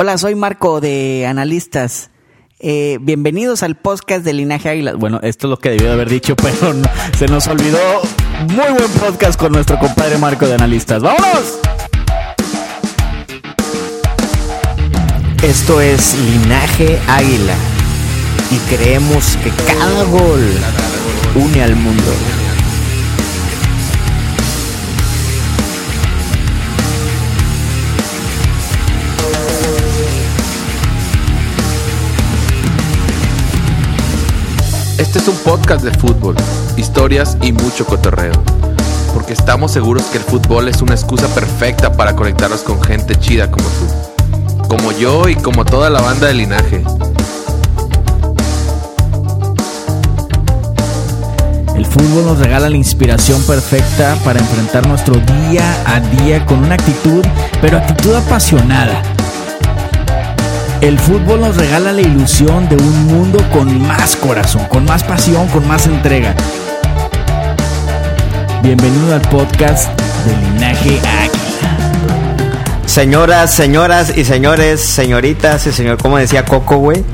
Hola, soy Marco de Analistas. Eh, bienvenidos al podcast de Linaje Águila. Bueno, esto es lo que debió de haber dicho, pero no- se nos olvidó. Muy buen podcast con nuestro compadre Marco de Analistas. ¡Vámonos! Esto es Linaje Águila y creemos que cada gol une al mundo. Este es un podcast de fútbol, historias y mucho cotorreo. Porque estamos seguros que el fútbol es una excusa perfecta para conectarnos con gente chida como tú. Como yo y como toda la banda de linaje. El fútbol nos regala la inspiración perfecta para enfrentar nuestro día a día con una actitud, pero actitud apasionada. El fútbol nos regala la ilusión de un mundo con más corazón, con más pasión, con más entrega. Bienvenido al podcast de Linaje Águila. Señoras, señoras y señores, señoritas y señor, como decía Coco, güey.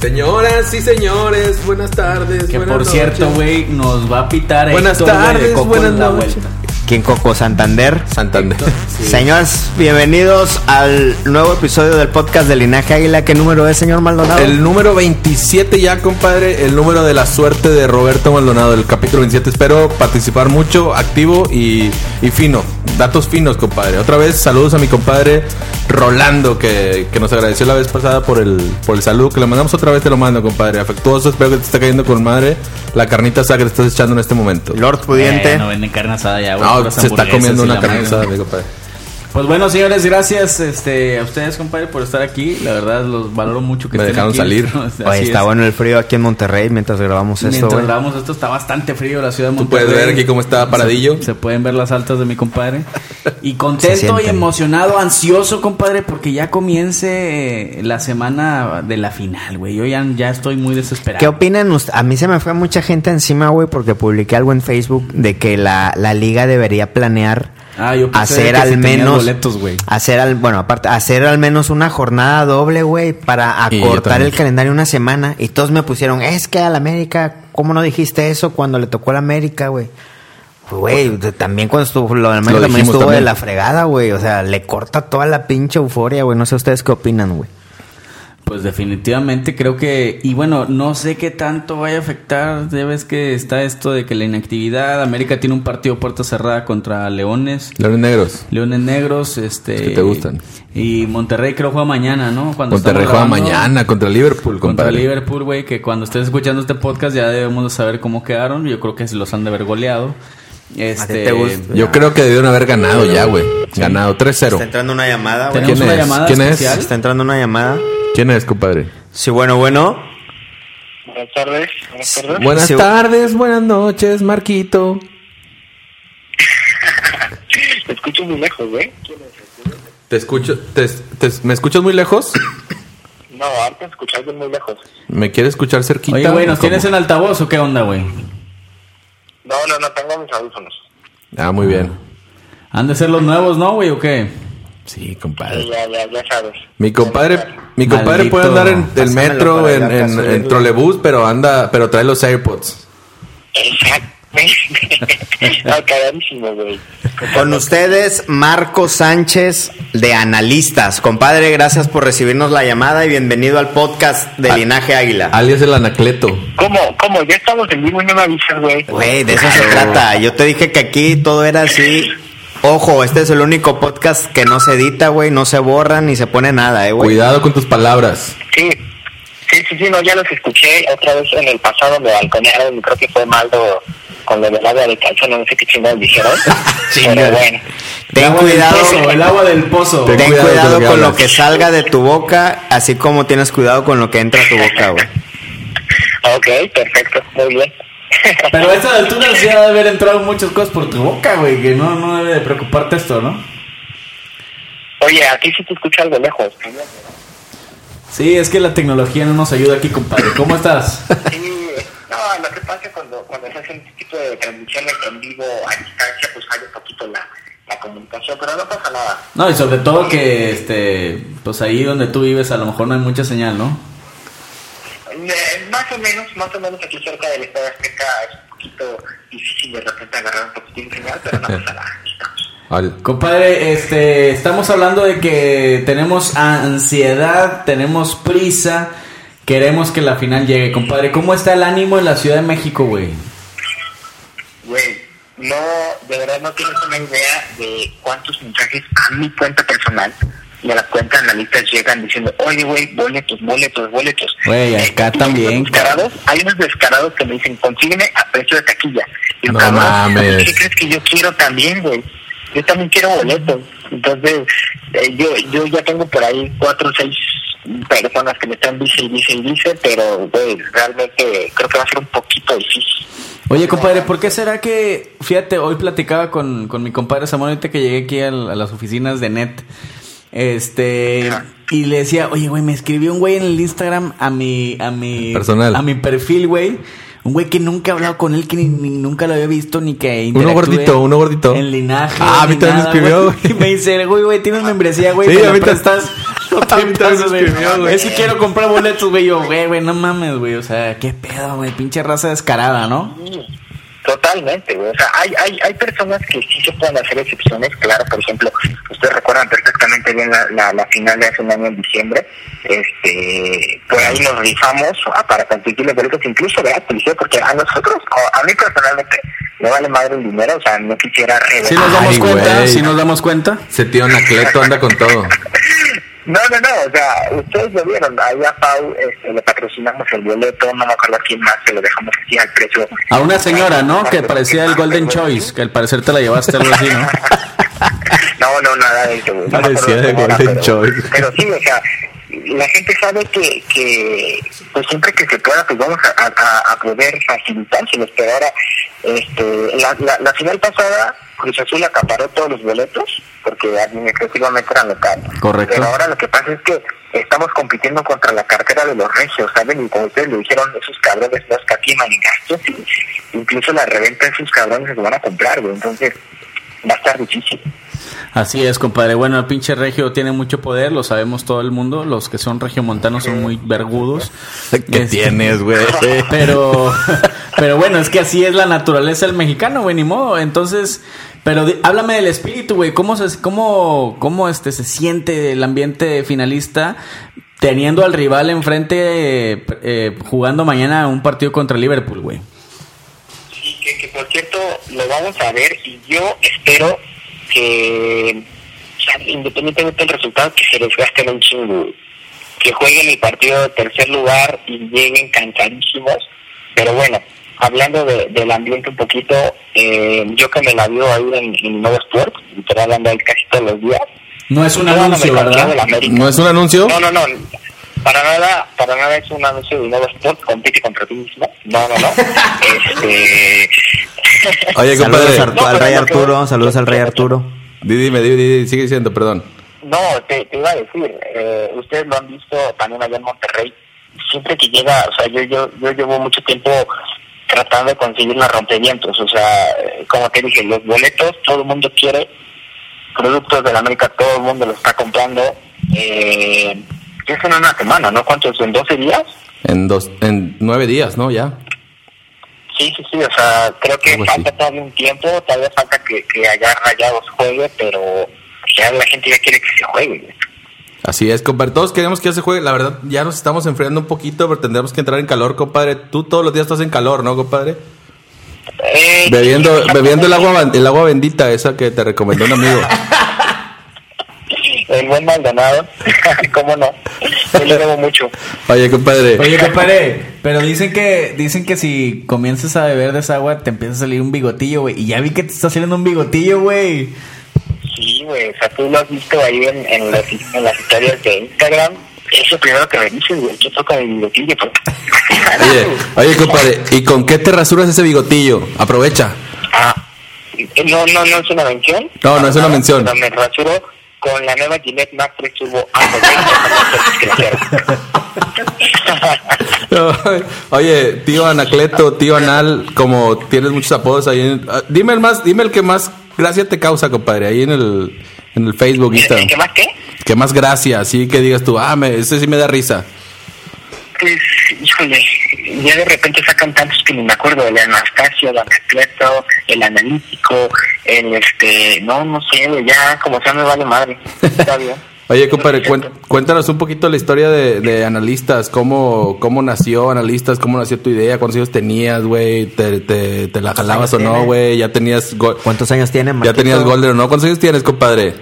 Señoras y señores, buenas tardes. Que buenas por cierto, güey, nos va a pitar Buenas Héctor, güey, de tardes, Coco buenas en la noches. vuelta. ¿Quién Coco? Santander. Santander. Señores, bienvenidos al nuevo episodio del podcast de Linaje Águila. ¿Qué número es, señor Maldonado? El número 27 ya, compadre. El número de la suerte de Roberto Maldonado. El capítulo 27. Espero participar mucho, activo y, y fino. Datos finos, compadre. Otra vez, saludos a mi compadre Rolando, que, que nos agradeció la vez pasada por el, por el saludo. Que le mandamos otra vez, te lo mando, compadre. Afectuoso, espero que te esté cayendo con madre la carnita asada que te estás echando en este momento. Lord Pudiente. Eh, no venden carne asada ya, güey. No, puras se está comiendo una carne asada, mi compadre. Pues bueno, señores, gracias este, a ustedes, compadre, por estar aquí. La verdad, los valoro mucho que Me estén dejaron aquí. salir. Así Oye, está es. bueno el frío aquí en Monterrey mientras grabamos esto, Mientras grabamos esto, está bastante frío la ciudad de Tú Monterrey. puedes ver aquí cómo está paradillo. Se, se pueden ver las altas de mi compadre. Y contento y emocionado, ansioso, compadre, porque ya comience eh, la semana de la final, güey. Yo ya, ya estoy muy desesperado. ¿Qué opinan ustedes? A mí se me fue mucha gente encima, güey, porque publiqué algo en Facebook de que la, la liga debería planear Ah, yo pensé hacer que al si menos boletos, güey. hacer al bueno aparte hacer al menos una jornada doble güey para acortar el calendario una semana y todos me pusieron es que al América cómo no dijiste eso cuando le tocó al América güey Güey, de- también cuando estuvo lo del América Lo también estuvo de también. la fregada, güey. O sea, le corta toda la pinche euforia, güey. No sé ustedes qué opinan, güey. Pues definitivamente creo que, y bueno, no sé qué tanto vaya a afectar, ya ves que está esto de que la inactividad, América tiene un partido puerta cerrada contra Leones, Leones Negros. Leones Negros, este... Que te gustan. Y Monterrey creo juega mañana, ¿no? Cuando Monterrey juega mañana contra Liverpool, Contra. Liverpool, güey, que cuando estés escuchando este podcast ya debemos de saber cómo quedaron, yo creo que se los han de haber goleado. Este, te gusta? Yo creo que debieron haber ganado ya, güey. Ganado 3-0. entrando una llamada, ¿Quién una es? llamada ¿Quién es? Está entrando una llamada. ¿Quién es, compadre? Sí, bueno, bueno. Buenas tardes. Buenas tardes. Buenas Sí. tardes, buenas noches, Marquito. Te escucho muy lejos, güey. Te escucho, te, te- ¿me escuchas muy lejos? No, antes escuchaste muy lejos. ¿Me quieres escuchar cerquita? Oye, güey, ¿nos ¿Cómo? tienes en altavoz o qué onda, güey? No, no, no, tengo mis audífonos. Ah, muy bien. ¿Han de ser los nuevos, no, güey, o qué? Sí, Sí, compadre. ya, ya, ya sabes. Mi compadre, mi compadre Maldito. puede andar en el metro, en, en, en trolebús, pero anda, pero trae los AirPods. Güey. Con ustedes, Marco Sánchez de Analistas. Compadre, gracias por recibirnos la llamada y bienvenido al podcast de Ah. Linaje Águila. Alias el Anacleto. ¿Cómo? ¿Cómo? Ya estamos en vivo y no me avisas, güey. Güey, de eso se trata. Yo te dije que aquí todo era así. Ojo, este es el único podcast que no se edita, güey, no se borra ni se pone nada, eh, güey. Cuidado con tus palabras. Sí. Sí, sí, sí, no, ya los escuché otra vez en el pasado, me balconearon, creo que fue Maldo con lo del agua de calzón, no sé qué chingados dijeron. Pero bueno. Ten agua del cuidado, pozo, el agua del pozo. Ten ten cuidado cuidado, con lo con que salga de tu boca, así como tienes cuidado con lo que entra a tu boca, güey. Ok, perfecto, muy bien. Pero a esta altura sí ha de haber entrado muchas cosas por tu boca, güey, que no, no debe de preocuparte esto, ¿no? Oye, aquí sí te escucho algo lejos. Sí, es que la tecnología no nos ayuda aquí, compadre. ¿Cómo estás? Sí, no, lo que pasa cuando, cuando se hacen este tipo de transmisiones en vivo a distancia, pues falla un poquito la, la comunicación, pero no pasa nada. No, y sobre todo que, este, pues ahí donde tú vives a lo mejor no hay mucha señal, ¿no? Eh, más o menos, más o menos aquí cerca del Estado Azteca es un poquito difícil de repente agarrar un poquitín de señal, pero no pasa nada. Al- Compadre, este, estamos hablando de que tenemos ansiedad, tenemos prisa, queremos que la final llegue. Compadre, ¿cómo está el ánimo en la Ciudad de México, güey? Güey, no, de verdad no tienes una idea de cuántos mensajes a mi cuenta personal y a la cuenta analistas llegan diciendo, oye, güey, boletos, boletos, boletos. Güey, acá Eh, también, Descarados, hay unos descarados que me dicen, consígueme a precio de taquilla. Y yo, No cabrón, mames. ¿Qué crees que yo quiero también, güey? Yo también quiero boletos. Entonces, eh, yo, yo ya tengo por ahí cuatro o seis personas que me están dice y dice y dice, pero, güey, realmente creo que va a ser un poquito difícil. Oye, compadre, ¿por qué será que, fíjate, hoy platicaba con, con mi compadre Samuel, ahorita que llegué aquí al- a, las oficinas de NET, este, y le decía, oye, güey, me escribió un güey en el Instagram a mi, a mi, Personal. a mi perfil, güey, un güey que nunca he hablado con él, que ni, ni- nunca lo había visto, ni que Uno gordito, uno gordito. En linaje. Ah, a mí también me escribió, güey. Y me dice, güey, güey, tienes membresía, güey, Sí, ¿me a mí güey. Es que quiero comprar boletos, güey, yo, güey, güey, no mames, güey, o sea, qué pedo, güey, pinche raza descarada, ¿no? Totalmente, güey. O sea, hay, hay, hay personas que sí se pueden hacer excepciones. Claro, por ejemplo, ustedes recuerdan perfectamente bien la, la, la final de hace un año en diciembre. Este, por ahí nos rifamos ah, para conseguir los boletos, incluso gratis, ¿eh? porque a nosotros, o a mí personalmente, me vale madre el dinero. O sea, no quisiera regalar. Si nos damos Ay, cuenta, si nos damos cuenta. Ese tío Anacleto anda con todo. No, no, no, o sea, ustedes lo vieron, ahí a Pau este, le patrocinamos el boleto, no me acuerdo a quién más, se lo dejamos así al precio. A una señora, ¿no? Que parecía el Golden Choice, que al parecer te la llevaste algo así, ¿no? No, no, nada de eso. No Parecía era, Golden pero- Choice. Pero sí, o sea, la gente sabe que, que pues siempre que se pueda, pues vamos a, a, a poder facilitárselos. Pero ahora, este, la, la, la final pasada, Cruz Azul acaparó todos los boletos, porque administrativamente eran locales. Correcto. Pero ahora lo que pasa es que estamos compitiendo contra la cartera de los regios, ¿saben? Y como ustedes lo dijeron, esos cabrones no escatiman en gastos, incluso la reventa de esos cabrones se van a comprar, güey. Entonces, va a estar difícil. Así es, compadre. Bueno, el pinche regio tiene mucho poder, lo sabemos todo el mundo. Los que son regiomontanos son muy vergudos. ¿Qué Este, tienes, güey? Pero, pero bueno, es que así es la naturaleza del mexicano, güey, ni modo. Entonces, pero di- háblame del espíritu, güey. ¿Cómo se, cómo, cómo este se siente el ambiente finalista teniendo al rival enfrente eh, eh, jugando mañana un partido contra Liverpool, güey? Que, que por cierto lo vamos a ver y yo espero que, o sea, independientemente del resultado, que se desgasten un chingo, que jueguen el partido de tercer lugar y lleguen cansadísimos. Pero bueno, hablando de- del ambiente un poquito, eh, yo que me la vio ahí en, en Nuevo Sport, literal ando ahí casi todos los días. No es un anuncio, ¿verdad? ¿No es un anuncio? No, no, no. Para nada, para nada es un anuncio de nuevo sport, compite contra ti mismo. No, no, no. este. Oye, Saludos compadre. al, No, al Rey Arturo, saludos al Rey Arturo. Di- Dime, di- di- sigue diciendo, perdón. No, te, te iba a decir, eh, ustedes lo han visto también allá en Monterrey. Siempre que llega, o sea, yo, yo, yo llevo mucho tiempo tratando de conseguir los rompevientos. O sea, eh, como te dije, los boletos todo el mundo quiere, productos de la América todo el mundo lo está comprando. Eh, es en una semana, ¿no? ¿Cuántos? ¿En 12 días? En dos, en nueve días, ¿no? Ya. Sí, sí, sí, o sea, creo que falta así. todavía un tiempo, todavía falta que, que allá Rayados juegue, pero ya la gente ya quiere que se juegue. Así es, compadre. Todos queremos que ya se juegue. La verdad, ya nos estamos enfriando un poquito, pero tendremos que entrar en calor, compadre. Tú todos los días estás en calor, ¿no, compadre? Eh, Bebiendo, sí, bebiendo el agua, el agua bendita, esa que te recomendó un amigo. El buen Maldonado, ¿cómo no? Yo le debo mucho. Oye, compadre. Oye, compadre, pero dicen que dicen que si comienzas a beber de esa agua te empieza a salir un bigotillo, güey. Y ya vi que te está saliendo un bigotillo, güey. Sí, güey, o sea, tú lo has visto ahí en, en, las, en las historias de Instagram. Es lo primero que me dices, güey, yo toca mi bigotillo. pero- Oye, oye, compadre, ¿y con qué te rasuras ese bigotillo? Aprovecha. Ah, no, no, no es una mención. No, no es una mención. pero Me rasuro con la nueva Gillette Max 3 Turbo Oye, tío Anacleto, tío Anal, como tienes muchos apodos ahí. en- ah, dime el más, dime el que más gracia te causa, compadre, ahí en el, en el Facebook, Instagram. ¿Qué más qué? Que más gracia, así que digas tú, ah, me, ese sí me da risa. Pues, híjole, ya de repente sacan tantos que ni me acuerdo, el Anastasio, el Anacleto, el Analítico, el este, no, no sé, ya como sea me vale madre. Está bien. Oye, compadre, cuéntanos un poquito la historia de, de analistas, cómo, cómo nació analistas, cómo nació tu idea, cuántos años tenías, güey, te, te, te la jalabas o no, güey, ya tenías, ¿Cuántos años tiene, ya tenías Golden o no, ¿cuántos años tienes, compadre?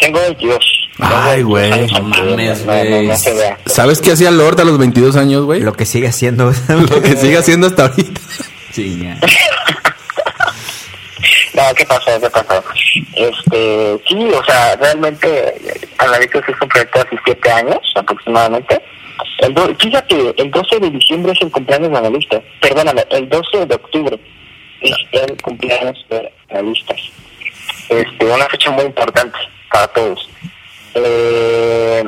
Tengo 22. Ay, güey, Tengo 22 no mames, güey. no se vea. ¿Sabes qué hacía Lord a los 22 años, güey? Lo que sigue haciendo. Lo que sigue haciendo hasta ahorita. Sí, ya. No, ¿qué pasó? ¿Qué pasó? Este, sí, o sea, realmente, Analistas es un proyecto hace siete años aproximadamente. El do- fíjate, el 12 de diciembre es el cumpleaños de Analistas. Perdóname, el 12 de octubre es el cumpleaños de Analistas. Este, una fecha muy importante para todos. Eh,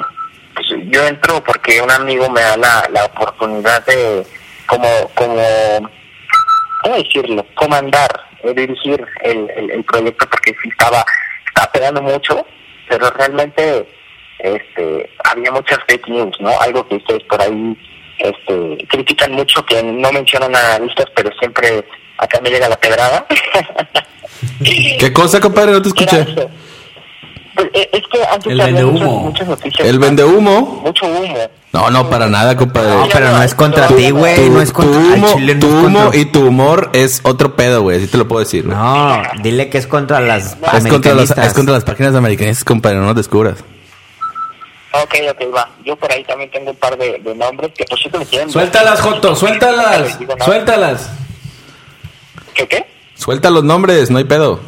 pues yo entro porque un amigo me da la, la oportunidad de, como, como ¿cómo decirlo? Comandar, eh, dirigir el, el, el proyecto porque sí estaba, estaba pegando mucho, pero realmente este había muchas fake news, ¿no? Algo que ustedes por ahí este critican mucho, que no mencionan a analistas, pero siempre acá me llega la pedrada. ¿Qué cosa, compadre? No te escuché. Pues, eh, es que antes El muchas, vendehumo. muchas noticias. ¿El vende humo? Mucho humo. No, no, para nada, compadre. No, pero no es contra ti, güey. Tu, No es tu contra al humo, chile, no tu humo contra- y tu humor es otro pedo, güey. Así te lo puedo decir. güey. No, dile que es contra las es, contra las, americanistas. es contra las páginas americanas, compadre. No nos descubras. Ok, ok, va. Yo por ahí también tengo un par de, de nombres que por cierto me quieren... Suéltalas, Joto, suéltalas. No. Suéltalas. ¿Qué qué? Suelta los nombres, no hay pedo.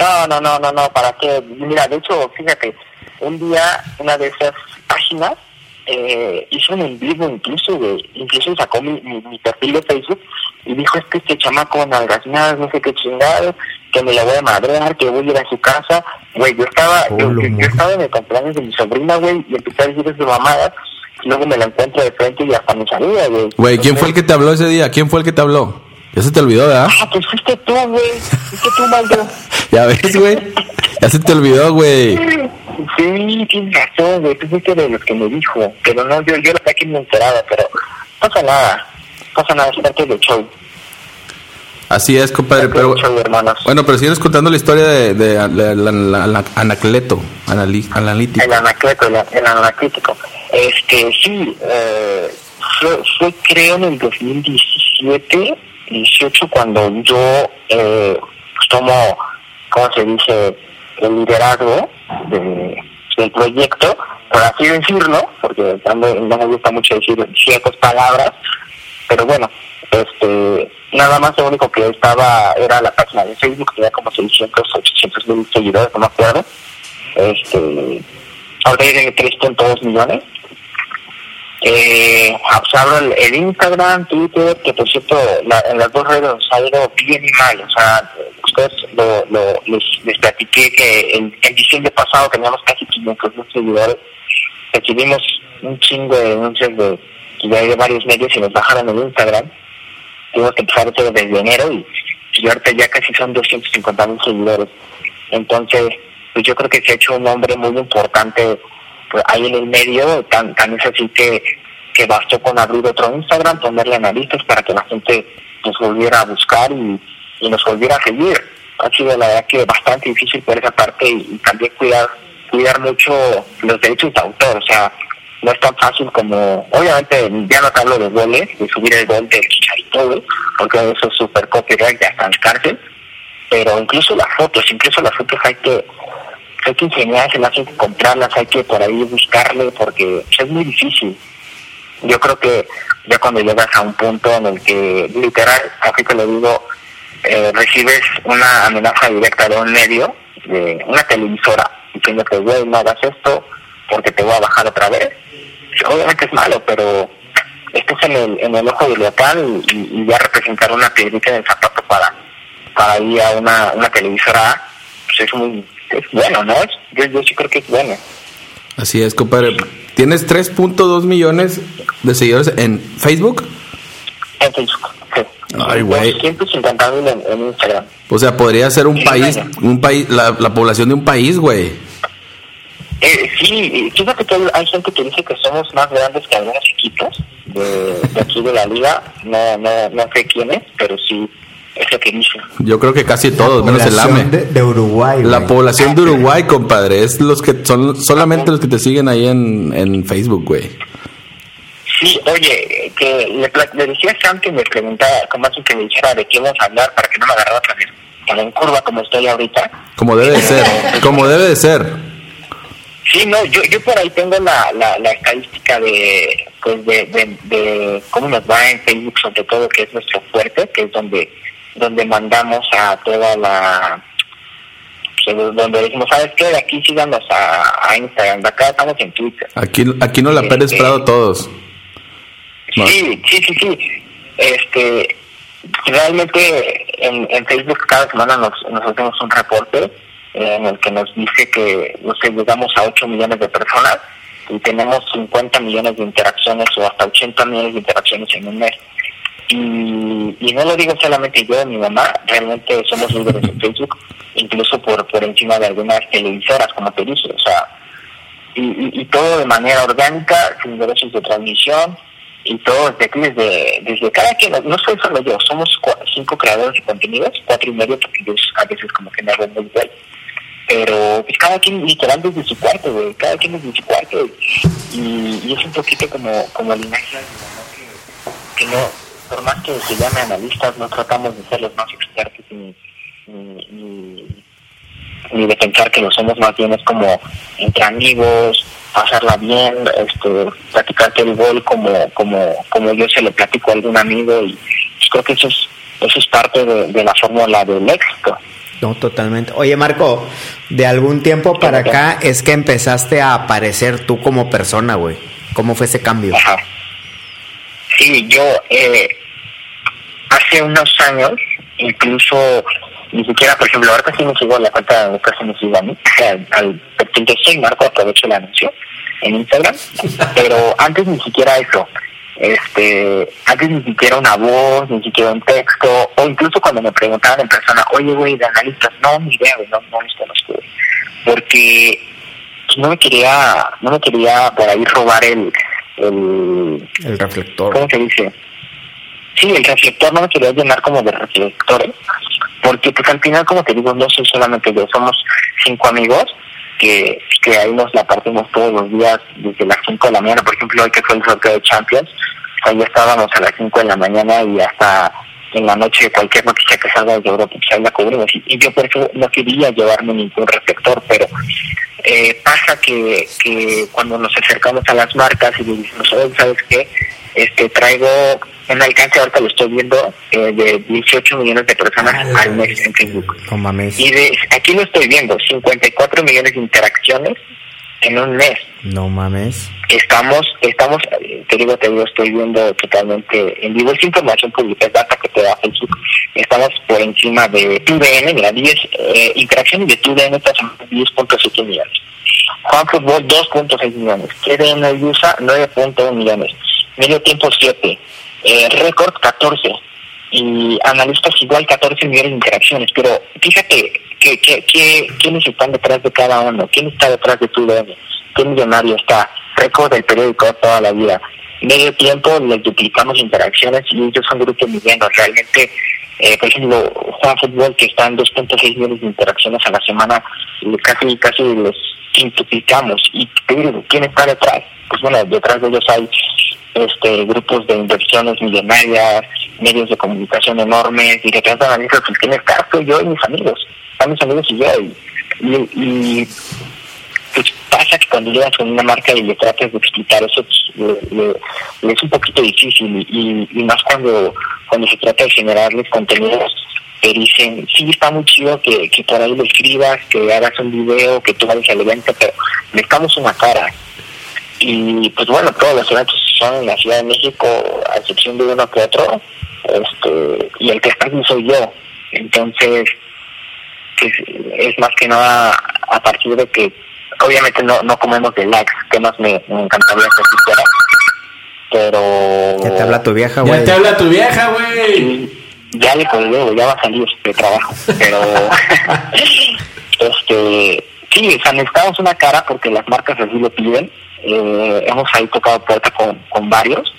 No, no, no, no, no, ¿para qué? Mira, de hecho, fíjate, un día una de esas páginas eh, hizo un en vivo incluso, güey, incluso sacó mi, mi, mi perfil de Facebook y dijo, es que este chamaco nalgasnadas, no sé qué chingado, que me la voy a madrear, que voy a ir a su casa, güey, yo estaba, yo, estaba en el cumpleaños de mi sobrina, güey, y empecé a decir esas mamadas, y luego me la encuentro de frente y hasta me saluda, güey. Güey, ¿quién fue el que te habló ese día? ¿Quién fue el que te habló? Ya se te olvidó, ¿verdad? Ah, pues fuiste tú, güey, fuiste tú, Maldo. Ya ves, güey. Ya se te olvidó, güey. Sí, tienes razón, güey. Tú fuiste de los que me dijo. Pero no, yo, yo la verdad que me enteraba, pero pasa nada. Pasa nada, es parte del show. Así es, compadre. Pero show, bueno, pero sigues contando la historia de, de, la- la- la- la- Anacleto, anali- analítico. El anacleto, el, el analítico. Este, sí, eh, fue, fue creo en el 2017, 18, cuando yo eh, tomo, ¿cómo se dice?, el liderazgo de, del proyecto, por así decirlo, porque también no me gusta mucho decir ciertas palabras, pero bueno, este, nada más lo único que estaba era la página de Facebook, tenía como 600, 800 mil seguidores, no me acuerdo. Este, ahora tiene 3.2 millones. Eh, el, Instagram, Twitter, que por cierto, la- en las dos redes nos ha ido bien y mal. O sea, ustedes lo, lo, les, les platiqué que en, diciembre pasado teníamos casi 500 mil seguidores. Recibimos un chingo de denuncias de, de, de varios medios y nos bajaron el Instagram. Tuvimos que empezar todo desde enero y, y ahorita ya casi son 250 mil seguidores. Entonces, pues yo creo que se ha hecho un nombre muy importante pues, ahí en el medio, tan, tan es así que, que bastó con abrir otro Instagram, ponerle analistas para que la gente nos volviera a buscar y, y nos volviera a seguir. Ha sido la verdad que bastante difícil por esa parte y, también cuidar cuidar mucho los derechos de autor, o sea, no es tan fácil como, obviamente ya no te hablo de goles, de subir el gol del chicharito, porque eso es súper copyright, ya está en cárcel, pero incluso las fotos, incluso las fotos hay que hay que enseñárselas, hay que comprarlas, hay que por ahí buscarle, porque es muy difícil. Yo creo que ya cuando llegas a un punto en el que, literal, así te lo digo, eh, recibes una amenaza directa de un medio, de una televisora, diciéndote, güey, no hagas esto porque te voy a bajar otra vez. Obviamente es malo, pero estás en el, en el ojo del local y, y ya representar una piedrita en zapato para, para ir a una, una televisora, pues es muy es bueno, ¿no? Es- Yo, yo sí creo que es bueno. Así es, compadre. Tienes 3.2 millones de seguidores en Facebook. En Facebook. Sí. Ay, güey. 250 mil en, en Instagram. O sea, podría ser un Sí, país, un país, la, la población de un país, güey. Eh, sí, fíjate que hay- hay gente que dice que somos más grandes que algunos equipos de, de aquí de la liga. No, no, no sé quién es, pero sí es lo que dicen. Yo creo que casi todos, menos el AME. De, de Uruguay. La güey. población de Uruguay, compadre, es los que son solamente los que te siguen ahí en, en Facebook, güey. Sí, oye, que le, le decía a Sam que me preguntara, como así que me dijera de qué vamos a hablar para que no me agarrara tan en, curva como estoy ahorita. Como debe de ser, como debe de ser. Sí, no, yo, yo por ahí tengo la, la, la estadística de, pues de, de, de cómo nos va en Facebook, sobre todo, que es nuestro fuerte, que es donde, donde mandamos a toda la, pues, donde decimos, ¿sabes qué? De aquí síganos a, a Instagram, de acá estamos en Twitter. Aquí, aquí no la Pérez Prado todos. No. Sí, sí, sí, sí. Este, realmente en, en Facebook cada semana nos, nos hacemos un reporte eh, en el que nos dice que no sé, llegamos a 8 millones de personas y tenemos 50 millones de interacciones o hasta 80 millones de interacciones en un mes. Y, y no lo digo solamente yo, mi mamá, realmente somos líderes en Facebook, incluso por, por encima de algunas televisoras, como te dije, o sea, y, todo de manera orgánica, sin derechos de transmisión, y todo desde aquí, desde, cada quien, no soy solo yo, somos cua- cinco creadores de contenidos, cuatro y medio, porque yo a veces como que me hago muy pero pues cada quien literal desde su cuarto, güey, cada quien desde su cuarto, y, es un poquito como, como el mamá, que, que no, por más que se llame analistas, no tratamos de ser los más expertos ni, ni, ni, ni de pensar que lo somos más bien es como entre amigos, pasarla bien, este, platicarte el gol como, como, como yo se lo platico a algún amigo y pues, creo que eso es, eso es parte de, de la fórmula del éxito. No, totalmente. Oye, Marco, de algún tiempo para acá es que empezaste a aparecer tú como persona, güey. ¿Cómo fue ese cambio? Ajá. Sí, yo eh, hace unos años, incluso ni siquiera, por ejemplo, ahorita sí me sigo la cuenta de casi me sigo a mí, al, al perfil soy Marco, aprovecho el anuncio en Instagram, pero antes ni siquiera eso, este, antes ni siquiera una voz, ni siquiera un texto, o incluso cuando me preguntaban en persona, oye, güey, de analistas, no, ni idea, güey, no, no los conozco, güey. porque no me quería, no me quería por ahí robar el, el, El reflector. ¿cómo se dice? Sí, el reflector no me quería llenar como de reflectores, porque pues al como te digo, no soy solamente yo, somos cinco amigos que, que ahí nos la partimos todos los días desde las 5 de la mañana, por ejemplo, hoy que fue el sorteo de Champions, ahí estábamos a las 5 de la mañana y hasta en la noche cualquier noticia que salga de Europa, pues ahí la cubrimos. Y, yo por eso no quería llevarme ningún reflector, pero eh, pasa que, que cuando nos acercamos a las marcas y les decimos, ¿sabes qué? Este, traigo un alcance, ahorita lo estoy viendo, eh, de 18 millones de personas al mes en Facebook. No mames. Y de, aquí lo estoy viendo, 54 millones de interacciones en un mes. No mames. Estamos, estamos, te digo, te digo, estoy viendo totalmente en vivo, es información pública, es data que te da Facebook. Estamos por encima de TUDN, mira, 10 eh, interacciones de TUDN esta semana 10.7 millones. Juan Fútbol 2.6 millones. TDN USA 9.1 millones. Medio tiempo 7. Eh, récord 14 y analistas igual 14 millones de interacciones, pero fíjate que, que, que, quiénes están detrás de cada uno, quién está detrás de tu DM, qué millonario está, récord del periódico toda la vida, medio tiempo les duplicamos interacciones y ellos son grupos medianos, realmente, eh, por ejemplo, Juan Fútbol que está en 2.6 millones de interacciones a la semana, casi, casi les quintuplicamos, y ¿quién está detrás? Pues bueno, detrás de ellos hay este grupos de inversiones millonarias, medios de comunicación enormes, y detrás de analistas, pues quién está, soy yo y mis amigos, están mis amigos y yo, y pues pasa que cuando llegas con una marca y le tratas de explicar eso, pues, le es un poquito difícil y, y más cuando, cuando se trata de generarles contenidos te dicen, sí, está muy chido que, que por ahí lo escribas, que hagas un video, que tú vayas al evento, pero necesitamos una cara. Y pues bueno, todos los eventos son en la Ciudad de México, a excepción de uno que otro, este, y el que está aquí soy yo. Entonces, pues, es más que nada a partir de que obviamente no, no comemos de likes, que más me, encantaría que fuera. Pero Ya te habla tu vieja, Ya güey. te habla tu vieja, güey. Ya le colgué, güey, ya va a salir de trabajo. Pero, este, sí, o sea, necesitamos una cara porque las marcas así lo piden. Eh, hemos ahí tocado puerta con, con varios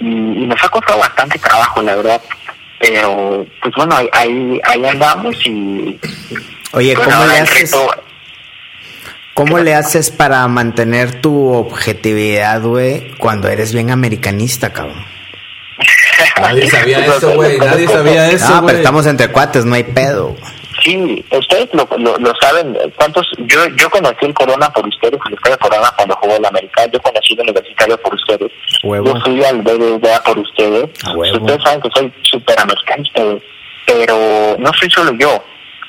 y, y nos ha costado bastante trabajo, la verdad. Pero, pues bueno, ahí, ahí, ahí andamos y. Oye, bueno, ¿cómo le el haces? reto- ¿Cómo le haces para mantener tu objetividad, güey, cuando eres bien americanista, cabrón? Nadie sabía eso, güey. Nadie sabía eso, Ah, pero estamos entre cuates, no hay pedo. Sí, ustedes lo, lo, lo saben. ¿Cuántos? Yo yo conocí el Corona por ustedes, el Estadio Corona cuando jugó el América. Yo conocí el Universitario por ustedes. Huevo. Yo fui al BBVA por ustedes. Huevo. Ustedes saben que soy súper americanista. Pero no soy solo yo.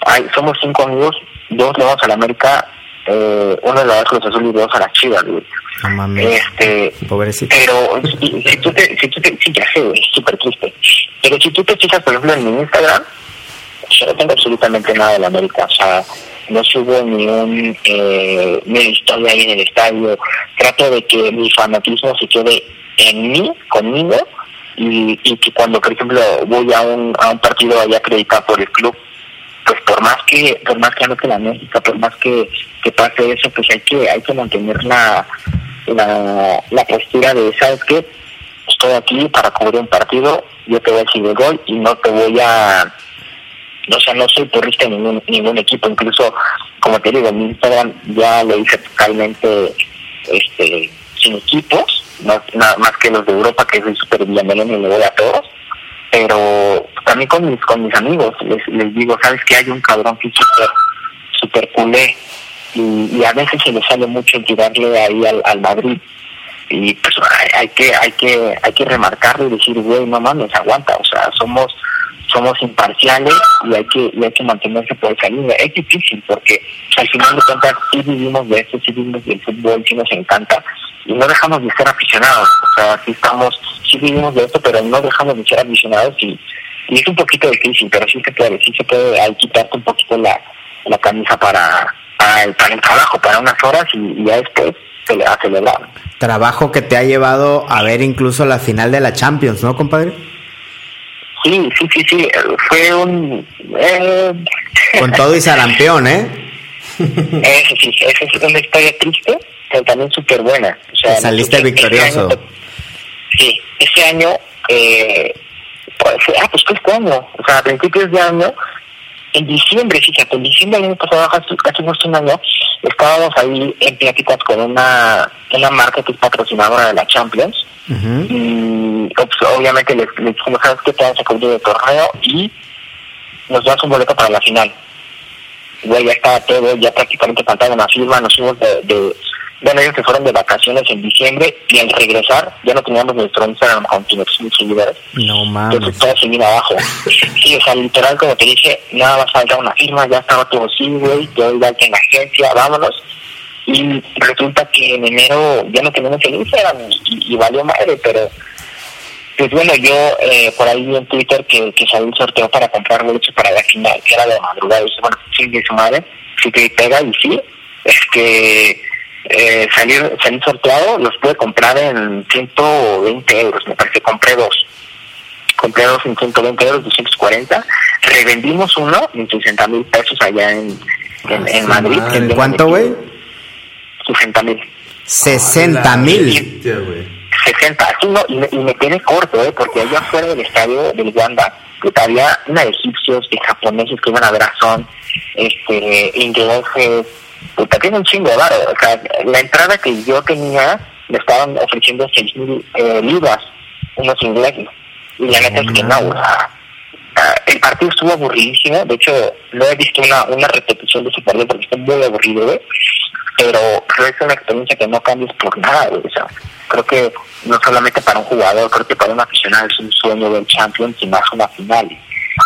Hay, somos cinco amigos, dos le vamos a la América, eh, uno le va a Cruz Azul y dos a la Chivas, güey. No mames. Este, Pobrecito. pero si, si tú te, si tú te, sí, ya sé, güey, es súper triste. Pero si tú te fijas, por ejemplo, en mi Instagram, yo no tengo absolutamente nada de la América, o sea, no subo ni un, eh, ni historia ahí en el estadio, trato de que mi fanatismo se quede en mí, conmigo, y, y que cuando, por ejemplo, voy a un, a un partido allá acreditado por el club, pues por más que por más que anote la México, por más que, que pase eso, pues hay que hay que mantener la la, la postura de, ¿sabes qué? Estoy aquí para cubrir un partido, yo te voy a decir el gol y no te voy a... O sea, no soy porrista de ningún, ningún equipo, incluso, como te digo, en Instagram ya lo hice totalmente este, sin equipos, más, nada más que los de Europa, que soy súper bienvenido y le voy a todos pero también con mis con mis amigos les, les digo sabes que hay un cabrón que es súper súper culé y, a veces se le sale mucho tirarle ahí al, al Madrid y pues hay, que hay que hay que remarcarlo y decir güey no mames aguanta o sea somos somos imparciales y hay que hay que mantenerse por esa línea es difícil porque al final de cuentas sí vivimos de esto sí vivimos del fútbol sí nos encanta y no dejamos de ser aficionados o sea sí estamos sí vivimos de esto pero no dejamos de ser aficionados y, y es un poquito difícil pero sí se puede sí se puede ahí quitarte un poquito la, la camisa para para el, para el trabajo para unas horas y, y ya después se le va a celebrar Trabajo que te ha llevado a ver incluso la final de la Champions, ¿no, compadre? Sí, sí, sí, sí. Fue un. Eh, Con todo y sarampión, ¿eh? eso sí, esa es una historia triste, pero también súper buena. O sea, Saliste este victorioso. año- sí, ese año. Eh, pues, ah, pues este año. O sea, a principios de año. En diciembre, fíjate, en diciembre del año pasado, hace justo un año, estábamos ahí en pláticas con una, una marca que es patrocinadora de la Champions. Y pues, obviamente les, les dijimos, ¿sabes qué? Te vamos a cubrir el torneo y nos das un boleto para la final. Güey, ya estaba todo, ya prácticamente faltaba una firma, nos fuimos de, de- bueno, ellos se fueron de vacaciones en diciembre y al regresar ya no teníamos nuestro Instagram con 500 mil seguidores. No mames. Entonces todo se vino abajo. Sí, o sea, literal, como te dije, nada más falta una firma, ya estaba todo así, güey, yo igual que en la agencia, vámonos. Y resulta que en enero ya no tenemos el Instagram y, y valió madre, pero pues bueno, yo eh, por ahí vi en Twitter que, que salió un sorteo para comprar boletos para la final, que era de madrugada. Y dije, bueno, sí, de su madre, sí que pega y sí, es que eh, salir, salir sorteado, los pude comprar en 120 euros, me parece, compré dos. Compré dos en 120 euros, 240. Revendimos uno en 60 mil pesos allá en, en, en Madrid. madre. ¿En cuánto, güey? 60 mil. 60 mil. Hostia, güey. 60, sí, no, y, me, y me quedé corto, ¿eh? porque allá afuera del estadio del Wanda, puta, había una de egipcios, de japoneses que iban a ver a Son, este, ingleses, puta, tiene un chingo de o sea, la entrada que yo tenía me estaban ofreciendo seis mil eh, libras, unos ingleses, y la neta es que no, el partido estuvo aburridísimo. De hecho, no he visto una, una repetición de ese partido porque está muy aburrido, güey. Pero creo que es una experiencia que no cambies por nada, güey. O sea, creo que no solamente para un jugador, creo que para un aficionado es un sueño del Champions y más una final.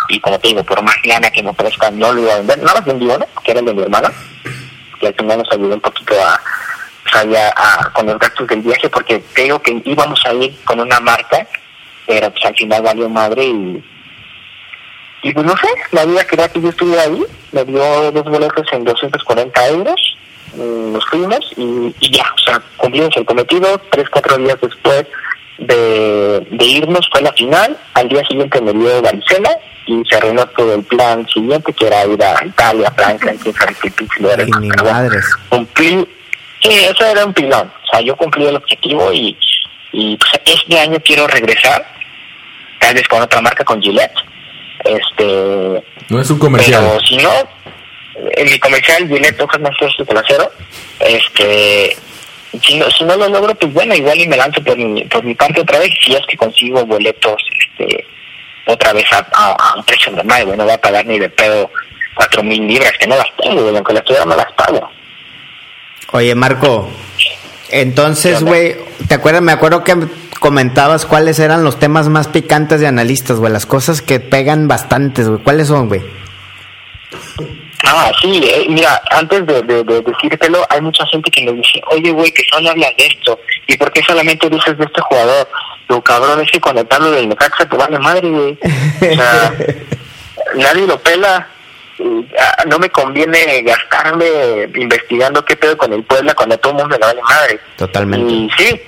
Y como te digo, por más lana que me ofrezcan, no lo iba a vender. No las vendí uno, que era el de mi hermana, que al final nos ayudó un poquito a, ya a- con los gastos del viaje, porque digo que íbamos a ir con una marca, pero pues al final valió madre y y pues no sé, la vida quería que yo estuviera ahí, me dio dos boletos en 240 euros, mm, nos fuimos y, y ya, o sea, cumplimos el cometido, tres, cuatro días después de, de irnos fue la final, al día siguiente me dio varicela y se arruinó todo el plan siguiente que era ir a Italia, Francia, ni madres. cumplí, sí, eso era un pilón, o sea, yo cumplí el objetivo y, y pues, este año quiero regresar, tal vez con otra marca, con Gillette, este, No es un comercial. pero si no, en mi comercial Gillette hojas más fuertes que el acero, este, si no, si no lo logro, pues bueno, igual y me lanzo por mi, por mi parte otra vez, si es que consigo boletos, este, otra vez a, a, a un precio normal, güey, no voy a pagar ni de pedo cuatro mil libras, que no las tengo, güey, aunque las tuviera no las pago. Oye, Marco, entonces, güey, ¿te acuerdas? Me acuerdo que comentabas cuáles eran los temas más picantes de analistas, güey, las cosas que pegan bastantes, güey. ¿Cuáles son, güey? Ah, sí, eh, mira, antes de, de, de decírtelo, hay mucha gente que me dice, oye, güey, que solo hablas de esto, ¿y por qué solamente dices de este jugador? Tu cabrón, es que cuando te hablo del Necaxa te vale madre, güey. O sea, nadie lo pela. Ah, No me conviene gastarme investigando qué pedo con el Puebla cuando a todo el mundo le vale madre. Totalmente. Y sí,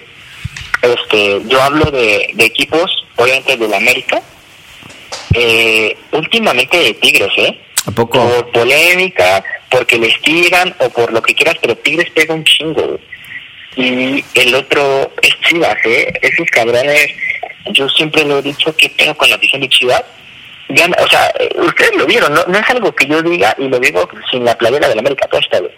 este, yo hablo de, de equipos, obviamente del América, eh, últimamente de Tigres, ¿eh? ¿A poco? por polémica, porque les tiran o por lo que quieras, pero Tigres pega un chingo. Y el otro es Chivas, ¿eh? Esos cabrones, yo siempre lo he dicho, que tengo con la afición de Chivas. Gana- o sea, eh, ustedes lo vieron, ¿no? no es algo que yo diga y lo digo sin la playera del América puesta, güey.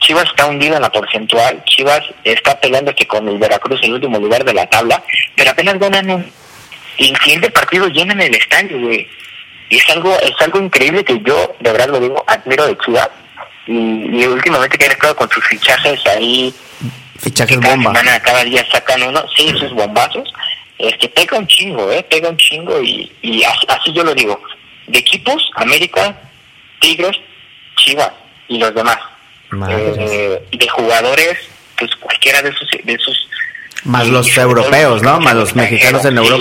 Chivas está hundido en la porcentual, Chivas está peleando que con el Veracruz en último lugar de la tabla, pero apenas ganan un... Y partido llenan el estadio, güey. Y es algo, es algo increíble que yo, de verdad lo digo, admiro de Chivas. Y, y últimamente que estado con sus fichajes ahí, Fichajes cada bomba. semana, cada día sacan uno, sí, esos bombazos, es que pega un chingo, ¿eh? Pega un chingo y, y así, así yo lo digo. De equipos, América, Tigres, Chivas y los demás. Eh, de jugadores, pues cualquiera de esos... De esos Más los europeos, ¿no? Más los mexicanos en sí.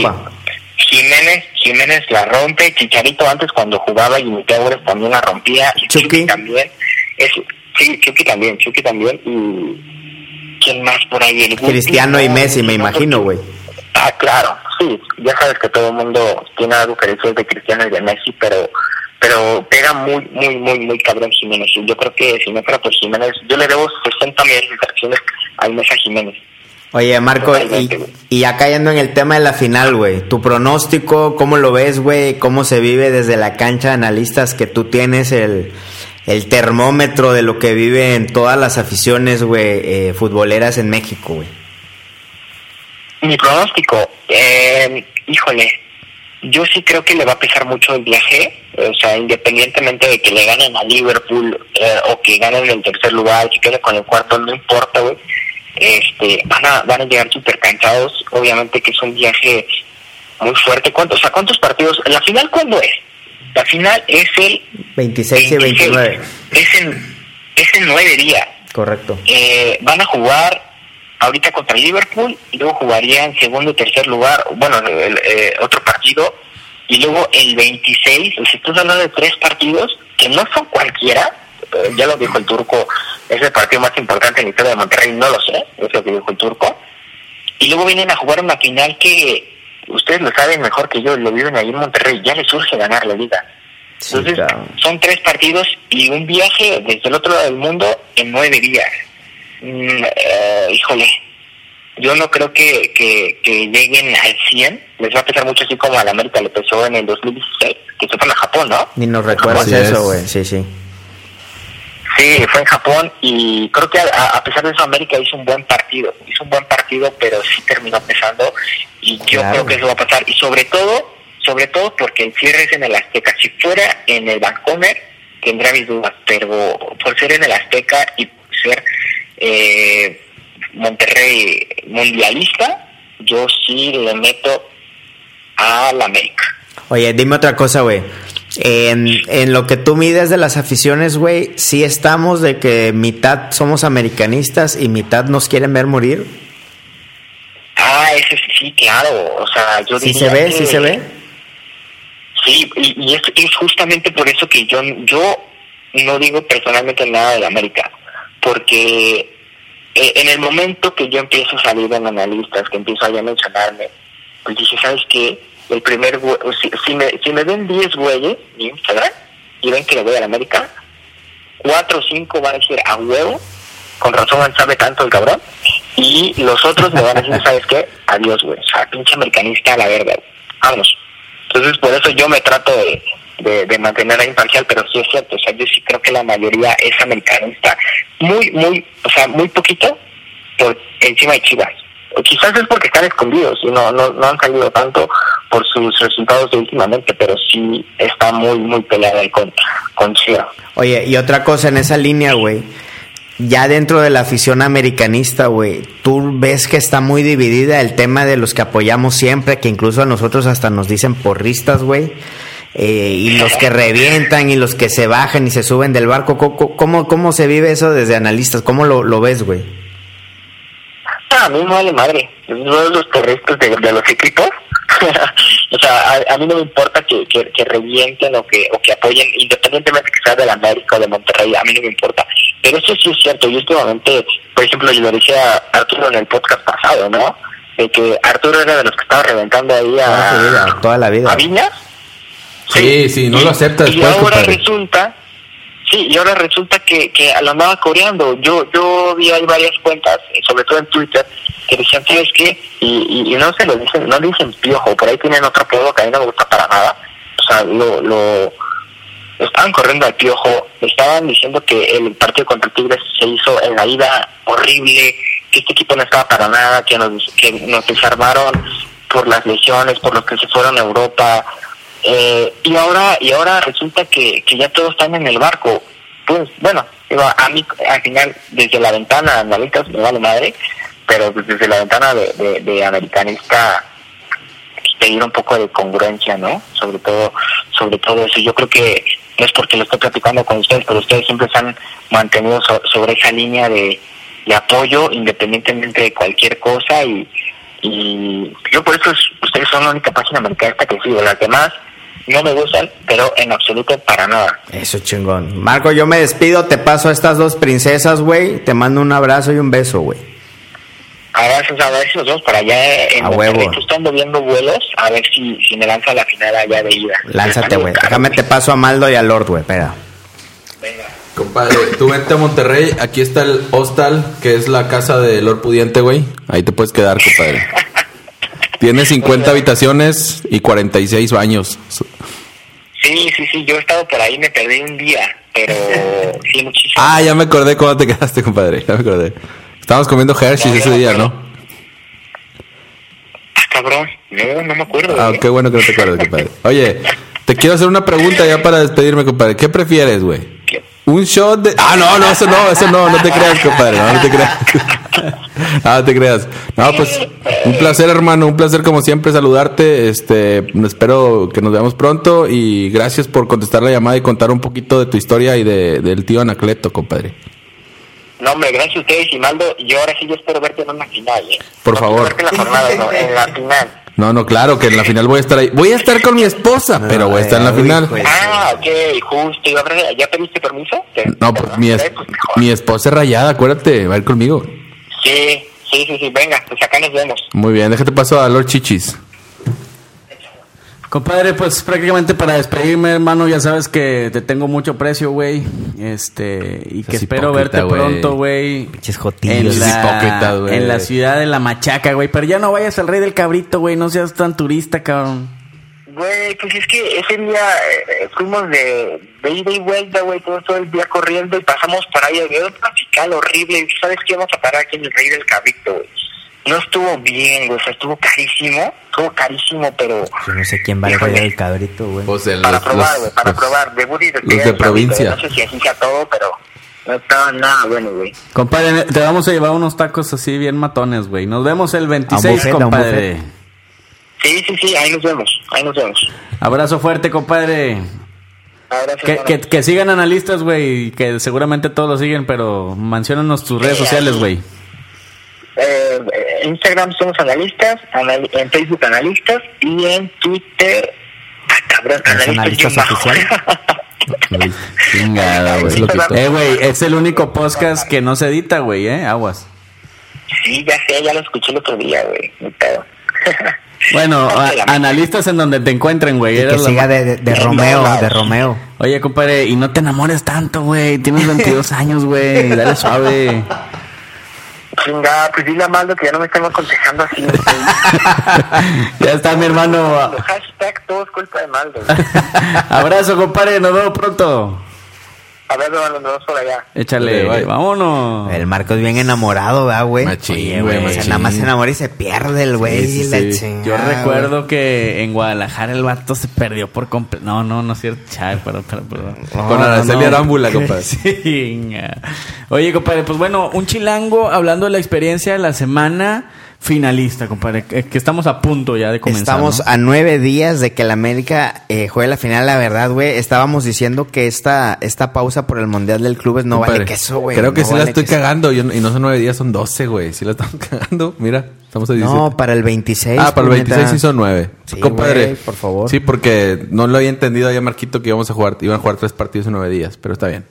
Jiménez, Jiménez la rompe, Chicharito antes cuando jugaba y Mitebores también la rompía, y Chucky. Chucky también, es, sí, Chucky también, Chucky también, y quién más por ahí, el Cristiano y Messi, me no, imagino, güey. Ah, claro, sí, ya sabes que todo el mundo tiene algo que decir de Cristiano y de Messi, pero pero pega muy, muy, muy, muy cabrón Jiménez. Yo creo que si no fuera por Jiménez, yo le debo 60 millones de acciones al mes a Jiménez. Oye, Marco, y, y ya cayendo en el tema de la final, güey, tu pronóstico, ¿cómo lo ves, güey? ¿Cómo se vive desde la cancha de analistas que tú tienes el, el termómetro de lo que viven todas las aficiones, güey, eh, futboleras en México, güey? Mi pronóstico, eh, híjole, yo sí creo que le va a pesar mucho el viaje, o sea, independientemente de que le ganen a Liverpool eh, o que ganen el tercer lugar, que quede con el cuarto, no importa, güey. Este, van a, van a llegar súper cansados, obviamente que es un viaje muy fuerte. ¿Cuántos, o sea, cuántos partidos? ¿La final cuándo es? La final es el 26 y 29. Es en, es en nueve días Correcto. eh, van a jugar ahorita contra Liverpool y luego jugarían segundo y tercer lugar, bueno, el, eh, otro partido y luego el 26, o sea, estás hablando de tres partidos que no son cualquiera, ya lo dijo el turco, es el partido más importante en la historia de Monterrey, no lo sé, es lo que dijo el turco, y luego vienen a jugar una final que ustedes lo saben mejor que yo, lo viven ahí en Monterrey, ya les surge ganar la liga. Sí, Entonces, son tres partidos y un viaje desde el otro lado del mundo en nueve días. Mm, eh, híjole, yo no creo que, que, que lleguen al 100. Les va a pesar mucho así como a la América le pesó en el 2016, que se fueron a Japón, ¿no? Ni nos recuerdas eso, es. güey. Sí, sí. Sí, fue en Japón y creo que a, a pesar de eso América hizo un buen partido. Hizo un buen partido, pero sí terminó pesando y yo Claro. creo que eso va a pasar. Y sobre todo, sobre todo porque el cierre es en el Azteca. Si fuera en el Vancomer, tendría mis dudas, pero por ser en el Azteca y por ser eh, Monterrey mundialista, yo sí le meto a la América. Oye, dime otra cosa, güey. En, en lo que tú mides de las aficiones, güey, sí estamos de que mitad somos americanistas y mitad nos quieren ver morir. Ah, ese sí, claro. O sea, yo ¿Sí diría se ve? que- ¿Sí se ve? Sí, y, y es, es justamente por eso que yo yo no digo personalmente nada de la América, porque eh, en el momento que yo empiezo a salir en analistas, que empiezo a ya mencionarme, pues dije, ¿sabes qué? El primer, si, si me, si me ven 10 güeyes en Instagram y ven que le voy a la América, 4 o 5 van a decir a huevo, con razón sabe tanto el cabrón, y los otros me van a decir, ¿sabes qué? Adiós, güey, o sea, pinche americanista a la verga, güey. vámonos. Entonces, por eso yo me trato de, de, de mantener imparcial, pero sí es cierto, o sea, yo sí creo que la mayoría es americanista. Muy, muy, o sea, muy poquito por encima de Chivas. O quizás es porque están escondidos y no, no, no han salido tanto por sus resultados de últimamente, pero sí está muy, muy peleada con, con Chivas. Oye, y otra cosa en esa línea, güey. Ya dentro de la afición americanista, güey, tú ves que está muy dividida el tema de los que apoyamos siempre, que incluso a nosotros hasta nos dicen porristas, güey. eh, y los que revientan y los que se bajan y se suben del barco. ¿Cómo, cómo, cómo se vive eso desde analistas? ¿Cómo lo, lo ves, güey? Ah, a mí me vale madre. De los terrestres de, de los equipos. o sea, a, a mí no me importa que, que, que revienten o que, o que apoyen, independientemente que sea del América o de Monterrey, a mí no me importa. Pero eso sí es cierto. Y últimamente, por ejemplo, yo lo decía a Arturo en el podcast pasado, ¿no? De que Arturo era de los que estaba reventando ahí Toda su vida, a, toda la vida. a Viñas. Sí, sí, no Y- lo acepta Y después, ahora compadre. resulta, sí, y ahora resulta que, que lo andaba coreando. Yo yo vi ahí varias cuentas, eh, sobre todo en Twitter, que decían, ¿sabes qué? Y, y, y no se lo dicen, no dicen piojo, por ahí tienen otro apodo que a mí no me gusta para nada. O sea, lo, lo estaban corriendo al piojo, estaban diciendo que el partido contra Tigres se hizo en la ida horrible, que este equipo no estaba para nada, que nos, que nos desarmaron por las lesiones, por los que se fueron a Europa, eh, y ahora y ahora resulta que, que ya todos están en el barco. Pues bueno, digo, a mí al final desde la ventana analistas me vale madre, pero pues, desde la ventana de, de, de americanista pedir un poco de congruencia, ¿no? Sobre todo sobre todo eso. Yo creo que no es porque lo estoy platicando con ustedes, pero ustedes siempre se han mantenido so- sobre esa línea de, de apoyo independientemente de cualquier cosa y, y yo por eso es- ustedes son la única página americanista que sigo. Las demás no me gustan, pero en absoluto para nada. Eso chingón. Marco, yo me despido, te paso a estas dos princesas, güey. Te mando un abrazo y un beso, güey. Ahora vamos a ver si nos vemos para allá en A huevo. Ando viendo vuelos, a ver si, si me lanza la final allá de ida. Lánzate, güey. Déjame te paso a Maldo y a Lord, güey. Espera. Venga. Compadre, tú vente a Monterrey, aquí está el hostal, que es la casa de Lord Pudiente, güey. Ahí te puedes quedar, compadre. Tiene 50 habitaciones y 46 baños. Sí, sí, sí, yo he estado por ahí, me perdí un día, pero sí, muchísimo. Ah, ya me acordé cuando te quedaste, compadre. Ya me acordé. Estábamos comiendo Hershey's No, ese día. ¿no? Ah, cabrón, no, no me acuerdo. Ah, güey. qué bueno que no te acuerdas, compadre. Oye, te quiero hacer una pregunta ya para despedirme, compadre. ¿Qué prefieres, güey? Un shot de... Ah, no, no, eso no, eso no, no te creas, compadre. No, no te creas. No, no te creas. No, pues un placer, hermano, un placer como siempre saludarte. Este, espero que nos veamos pronto y gracias por contestar la llamada y contar un poquito de tu historia y de, del tío Anacleto, compadre. No, hombre, gracias a ustedes, Imaldo. Y ahora sí yo espero verte en una final, ¿eh? Por No favor. verte en la jornada, no, en la final. No, no, claro que en la final voy a estar ahí. Voy a estar con mi esposa, pero voy a estar en la final. de- Ah, ok, justo. ¿Y ahora ¿Ya pediste permiso? No, pues mi, es- Pues mi esposa es rayada, acuérdate, va a ir conmigo. Sí, sí, sí, sí, venga, pues acá nos vemos. Muy bien, déjate paso a Lord Chichis. Compadre, pues prácticamente para despedirme, hermano, ya sabes que te tengo mucho precio, güey. Este, y que espero hipócrita, verte pronto, güey. Pinches En jotillos. Seas la, en la ciudad de la Machaca, güey. Pero ya no vayas al Rey del Cabrito, güey. No seas tan turista, cabrón. Güey, pues es que ese día eh, fuimos de, de ida y vuelta, güey, todo, todo el día corriendo y pasamos por ahí, había un trafical horrible. y ¿Sabes qué? Vamos a parar aquí en el Rey del Cabrito, güey. no estuvo bien, güey, o sea, estuvo carísimo, estuvo carísimo, pero Yo no sé quién va a Híjole. el cabrito, güey. Pues el- para los- probar, güey, para los- probar, de Buddy de, los de Cabrito, provincia. No sé si así sea todo, pero no estaba nada bueno, güey. Compadre, te vamos a llevar unos tacos así bien matones, güey. Nos vemos el 26, A un buffet, a un compadre. Sí, sí, sí, ahí nos vemos, ahí nos vemos. Abrazo fuerte, compadre. Abrazo, Que, que, que sigan analistas, güey, que seguramente todos lo siguen, pero menciónanos tus redes sociales, güey. Eh, Instagram somos analistas, anal- en Facebook analistas y en Twitter, ah, cabrón, ¿Los analistas, oficiales? Chingada, güey. Eh, güey, es el único podcast que no se edita, güey, eh, aguas. Sí, ya sé, ya lo escuché el otro día, güey. Bueno, analistas en donde te encuentren, güey. Que siga de, de, Romeo, de Romeo. Oye, compadre, y no te enamores tanto, güey. Tienes 22 años, güey. Dale suave. Chingada, pues dile a Maldo que ya no me estén aconsejando así. güey. ya está, mi hermano. Hashtag todo es culpa de Maldo. Abrazo, compadre. Nos vemos pronto. A ver, nos vemos por allá. Échale, bye. vámonos. El Marco es bien enamorado, ¿verdad, güey? Machín, güey, O sea, machín. nada más se enamora y se pierde el güey. Sí, sí, la sí. chingada, Yo güey. recuerdo que en Guadalajara el vato se perdió por completo. No, no, no es cierto. Chale. Con Araceli Arámbula, compadre. Chinga. Oye, compadre, pues bueno, un chilango hablando de la experiencia de la semana finalista, compadre. Que, que estamos a punto ya de comenzar. Estamos ¿no? a nueve días de que el América eh, juegue la final, la verdad, güey. Estábamos diciendo que esta, esta pausa por el Mundial del Clubes no Compadre, vale queso, güey. Creo que no sí la estoy queso. cagando. Yo- y no son nueve días, son doce, güey. Sí la estamos cagando. Mira, estamos a 17. No, para el 26. Ah, para el puñeta. 26 sí son nueve. Sí, Compadre. güey, por favor. Sí, porque no lo había entendido ya Marquito que íbamos a jugar, iban a jugar tres partidos en nueve días, pero está bien.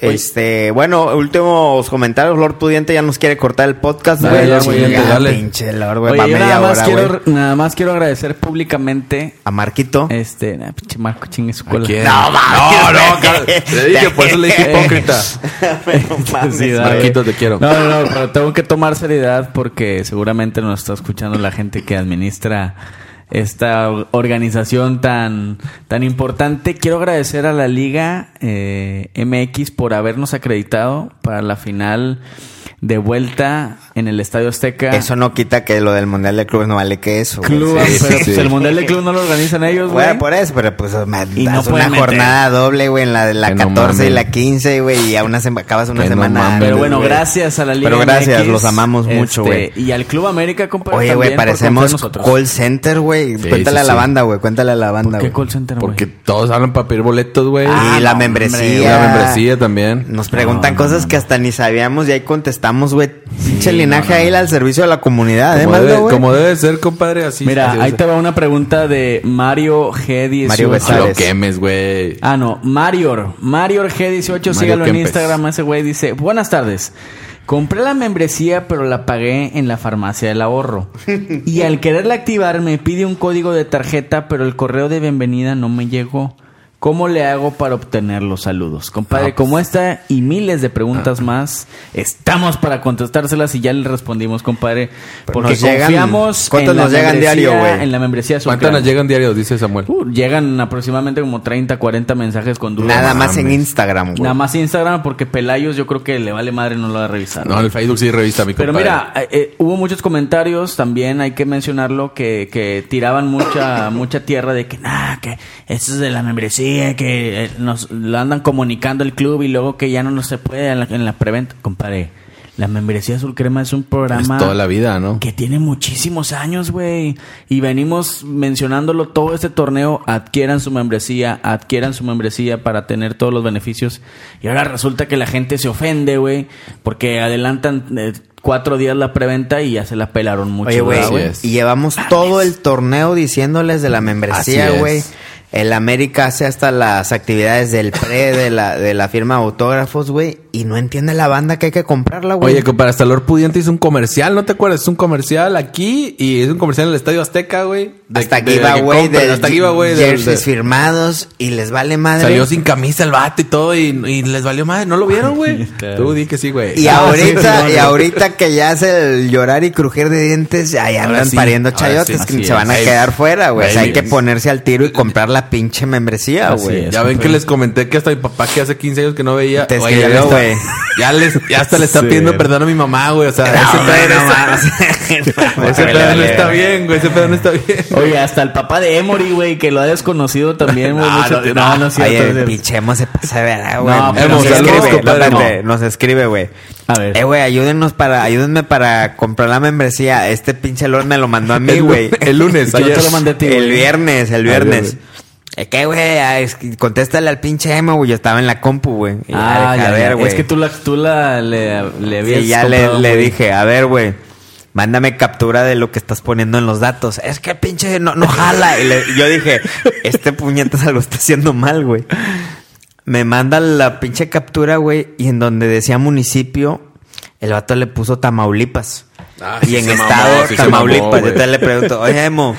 Este, bueno, últimos comentarios. Lord Pudiente ya nos quiere cortar el podcast, Dale, Pudiente. Pinche Lord, güey. Oye, yo nada más, hora, quiero, güey. nada más quiero agradecer públicamente. A Marquito. Este, nah, pinche Marco, chingue su cola. quién? No, No, no. Te dije, por eso le dije hipócrita. Marquito, te quiero. No, no, no, pero tengo que tomar seriedad porque seguramente nos está escuchando la gente que administra esta organización tan, tan importante. Quiero agradecer a la Liga eh, MX por habernos acreditado para la final de vuelta en el Estadio Azteca. Eso no quita que lo del Mundial de Clubes no vale que eso. Club, Sí, pero sí, pues sí. el Mundial de Club no lo organizan ellos, güey. Bueno, por eso, pero pues me Y no una meter. jornada doble, güey, en la de la Que no 14 y la 15, güey, y a una sema- acabas una Que no semana. Pero bueno, gracias a la Liga Pero gracias, MX, los amamos mucho, este, güey. Y al Club América, compadre, Oye, güey, parecemos call center, güey. Sí, cuéntale sí, a la sí. banda, güey, cuéntale a la banda, ¿Qué güey. call center, güey? Porque todos hablan para pedir boletos, güey. Ah, Ah, la membresía. y la membresía también. Nos preguntan cosas que hasta ni sabíamos y ahí contestamos, güey. Pinche Sí, linaje no, no, ahí al servicio de la comunidad, ¿eh, Como Maldo, debe, güey? como debe ser, compadre, así. Mira, así ahí te va una pregunta de Mario G18. Mario Besares. lo quemes, güey. Ah, no, Mario. Mario G18, sígalo en Kempes. Instagram. Ese güey dice: Buenas tardes. Compré la membresía, pero la pagué en la farmacia del ahorro. Y al quererla activar, me pide un código de tarjeta, pero el correo de bienvenida no me llegó. ¿Cómo le hago para obtener los saludos? Compadre, Ah, como esta y miles de preguntas más, estamos para contestárselas y ya le respondimos, compadre. Porque nos llegan- confiamos ¿cuántos en la nos llegan membresía- diario, güey? En la membresía ¿Cuántas Azulcrema. nos llegan diarios? Dice Samuel. Uh, llegan aproximadamente como 30, 40 mensajes con dudas. Nada más en. Instagram, güey. Nada más Instagram porque Pelayos yo creo que le vale madre no lo va a revisar. No, en el Facebook sí revista mi Pero compadre. mira, eh, eh, hubo muchos comentarios también, hay que mencionarlo, que, que tiraban mucha mucha tierra de que, nah, que esto es de la membresía, que eh, nos lo andan comunicando el club y luego que ya no, no se puede en la, en la preventa. Compadre, la membresía Azul Crema es un Es programa toda la vida, ¿no? que tiene muchísimos años, güey. Y venimos mencionándolo todo este torneo. Adquieran su membresía, adquieran su membresía para tener todos los beneficios. Y ahora resulta que la gente se ofende, güey, porque adelantan eh, cuatro días la preventa y ya se la pelaron mucho. Oye, güey, ¿verdad, Así es. y llevamos todo el torneo diciéndoles de la membresía, güey. El América hace hasta las actividades del pre de la, de la firma de autógrafos, güey. Y no entiende la banda que hay que comprarla, güey. Oye, compadre, hasta Lord Pudiente hizo un comercial, ¿no te acuerdas? Es un comercial aquí y es un comercial en el Estadio Azteca, güey. De- hasta que giveaway compren, de hasta giveaway de- jerseys de- firmados y les vale madre. Salió sin camisa el vato y todo y, y les valió madre. ¿No lo vieron, güey? Tú di que sí, güey. Y Ah, ahorita, sí, y ahorita que ya hace el llorar y crujir de dientes, ahí Ahora andan sí, pariendo chayotes sí, que se van a quedar fuera, güey. O sea, hay que ponerse al tiro y comprar la la pinche membresía, güey. Ya ven que les comenté que hasta mi papá que hace 15 años que no veía. Te güey, ya, güey. ya, les- ya hasta le está Sí. pidiendo perdón a mi mamá, güey. O sea, ese pedo no ese pedo no está bien, güey. Ese pedo no está bien. Oye, hasta el papá de Emory, güey, que lo ha desconocido también, güey. No, mucho no, no. no, es cierto. Oye, pinche emo se pasa de verdad, güey. No, pero nos saludos, escribe, compadre. espérate, nos escribe, güey. A ver. Eh, güey, ayúdenos para, ayúdenme para comprar la membresía. Este pinche Lord me lo mandó a mí, güey. el lunes, Yo ayer. te lo mandé a ti, El viernes, el viernes. Es que, güey, contéstale al pinche emo, güey. Yo estaba en la compu, güey. Ya Ah, ya, a ver, güey. Es que tú la, tú la le, le habías Sí, ya le, comprado, le dije, a ver, güey, mándame captura de lo que estás poniendo en los datos. Es que pinche no, no jala. Y le- yo dije, este puñetazo lo está haciendo mal, güey. Me manda la pinche captura, güey, y en donde decía municipio, el vato le puso Tamaulipas. Ah, y sí en mamó, estado sí Tamaulipas. mamó, yo te le pregunto, oye, Emo,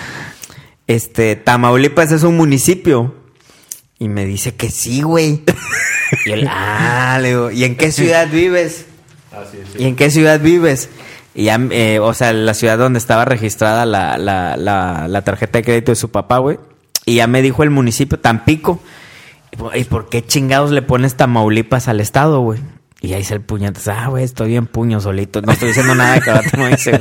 este, Tamaulipas es un municipio. Y me dice que sí, güey. y él, ah, le digo, ¿y en qué ciudad vives? ¿Y en qué ciudad vives? Y ya, eh, o sea, la ciudad donde estaba registrada la, la, la, la tarjeta de crédito de su papá, güey. Y ya me dijo el municipio, Tampico. ¿Y ¿Y por qué chingados le pones Tamaulipas al estado, güey? Y ahí dice el puñetazo, ah, güey, estoy bien puño solito. No estoy diciendo nada que el vato no dice.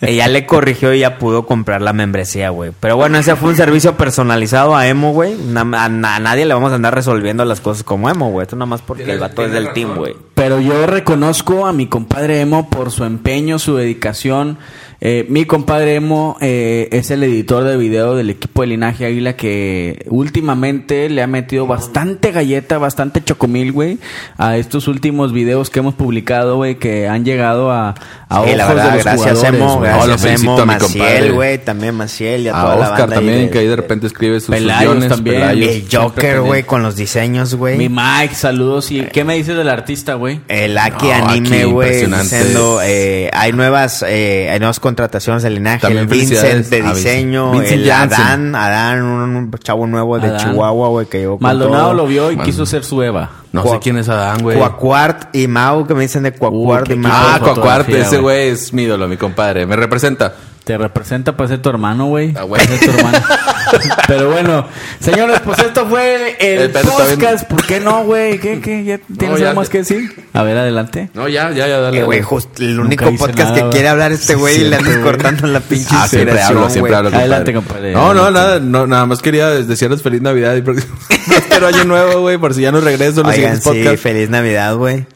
Ya le corrigió y ya pudo comprar la membresía, güey. Pero bueno, ese fue un servicio personalizado a Emo, güey. Na- A, a nadie le vamos a andar resolviendo las cosas como Emo, güey. Esto nada más porque el vato es del team, güey. Pero yo reconozco a mi compadre Emo por su empeño, su dedicación. Eh, mi compadre Emo eh, es el editor de video del equipo de Linaje Águila que últimamente le ha metido bastante galleta, bastante chocomil, güey, a estos últimos videos que hemos publicado, güey, que han llegado a, a Sí, ojos la verdad, de los gracias jugadores, Emo. No, gracias Emo, a Maciel, güey, también Maciel y a A toda la Oscar banda también, de- que ahí de repente escribe sus guiones, también. Pelayos. El Joker, güey, con los diseños, güey. Mi Mike, saludos. ¿Y qué me dices del artista, güey? El Aki No, Anime, güey, impresionante. diciendo, eh, hay nuevas, eh, hay nuevas contrataciones del linaje. También el Vincent de a Vincent. diseño, Vincent el Janssen. Adán, Adán, un, chavo nuevo de Adán. Chihuahua, güey, que llegó con Maldonado todo. lo vio y Man. quiso ser su Eva. No Cua- sé quién es Adán, güey. Cuacuart y Mau, que me dicen de Cuacuart y Mau. Ah, Cuacuarte, ese güey. güey es mi ídolo, mi compadre. Me representa. Te representa para ser tu hermano, güey. Ah, güey. Para ser tu hermano. Pero bueno, señores, pues esto fue el bien. podcast. ¿Por qué no, güey? ¿Qué, qué? ¿Ya ¿Tienes ya algo más que decir? A ver, adelante. No, ya, ya, ya, dale. Eh, güey, el único podcast nada, que quiere hablar este güey y le andas cortando la pinche Ah, siempre hablo, siempre hablo. compadre. Adelante, compadre. No, no, nada, no, nada más quería desearles feliz Navidad y próximo año nuevo, güey, por si ya no regreso Oigan, sí, podcasts. feliz Navidad, güey.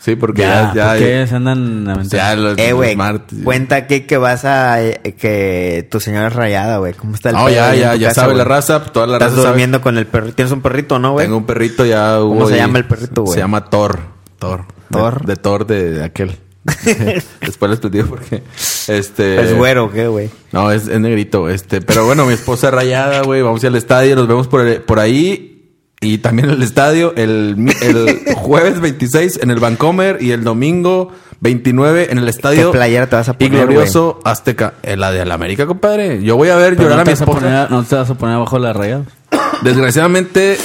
Sí, porque Ya, ya, ya, ¿por qué se andan ya, lamentando? los, Eh, los güey, martes. cuenta aquí que vas a... eh, que tu señora es rayada, güey. ¿Cómo está el No, pedo ya, ya, ya casa, sabe güey? la raza, toda la Estás raza sabe. durmiendo con el perrito. Tienes un perrito, ¿no, güey? Tengo un perrito ya. ¿Cómo hubo se llama el perrito, güey? Se llama Thor. Thor. Thor. De, de Thor de, de aquel. Después les platico porque. Este. ¿Es güero qué, güey? No, es, es negrito. Este, pero bueno, mi esposa es rayada, güey. Vamos a ir al estadio, nos vemos por, el- por ahí. Y también en el estadio el, mi- el jueves 26 en el Vancomer y el domingo 29 en el estadio. ¿Qué playera te vas a Y poner, glorioso Azteca. En la de la América, compadre. Yo voy a ver Pero llorar no a mi a esposa. poner, no te vas a poner abajo la raya. Desgraciadamente,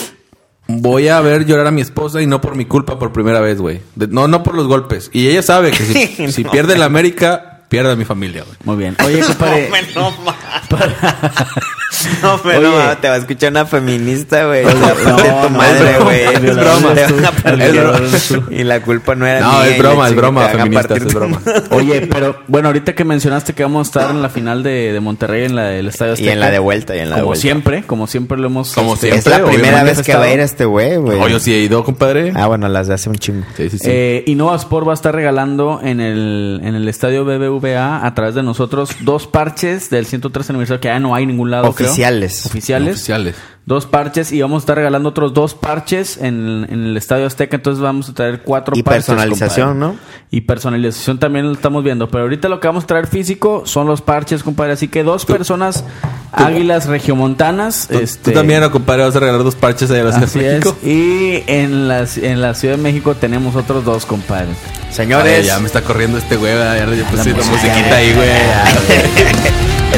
voy a ver llorar a mi esposa y no por mi culpa por primera vez, güey. No, no por los golpes. Y ella sabe que si, si pierde la América, pierde a mi familia, güey. Muy bien. Oye, compadre. No, ma. No, pero Oye. no, te va a escuchar una feminista, güey. No, no, de no, tu madre, güey. es broma. Te van a Es perder. broma. Y la culpa no era No, mía. es broma, es broma, te van a feministas, partir es broma. Oye, pero bueno, ahorita que mencionaste que vamos a estar en la final de, de Monterrey, en la del Estadio Y en la de vuelta, y en la de Como siempre, como siempre lo hemos... Como este, siempre. Es la primera vez que va a ir este güey, güey. Oye, sí he ido, compadre. Ah, bueno, las de hace un chingo. Sí, sí, sí. Eh, Innova Sport va a estar regalando en el, en el estadio BBVA a través de nosotros dos parches del 103 aniversario que ya no hay en ningún lado. creo. Oficiales. Oficiales. Oficiales. Dos parches y vamos a estar regalando otros dos parches en, en el estadio Azteca. Entonces vamos a traer cuatro Y parches. personalización, compadre. ¿no? Y personalización también lo estamos viendo. Pero ahorita lo que vamos a traer físico son los parches, compadre. Así que dos personas águilas regiomontanas. Tú, este, tú también, ¿no, compadre, vas a regalar dos parches allá a la Ciudad Así de México. es. Y en la, en la Ciudad de México tenemos otros dos, compadre. Señores, Ay, ya me está corriendo este güey, ya le puse la música. musiquita ahí, güey.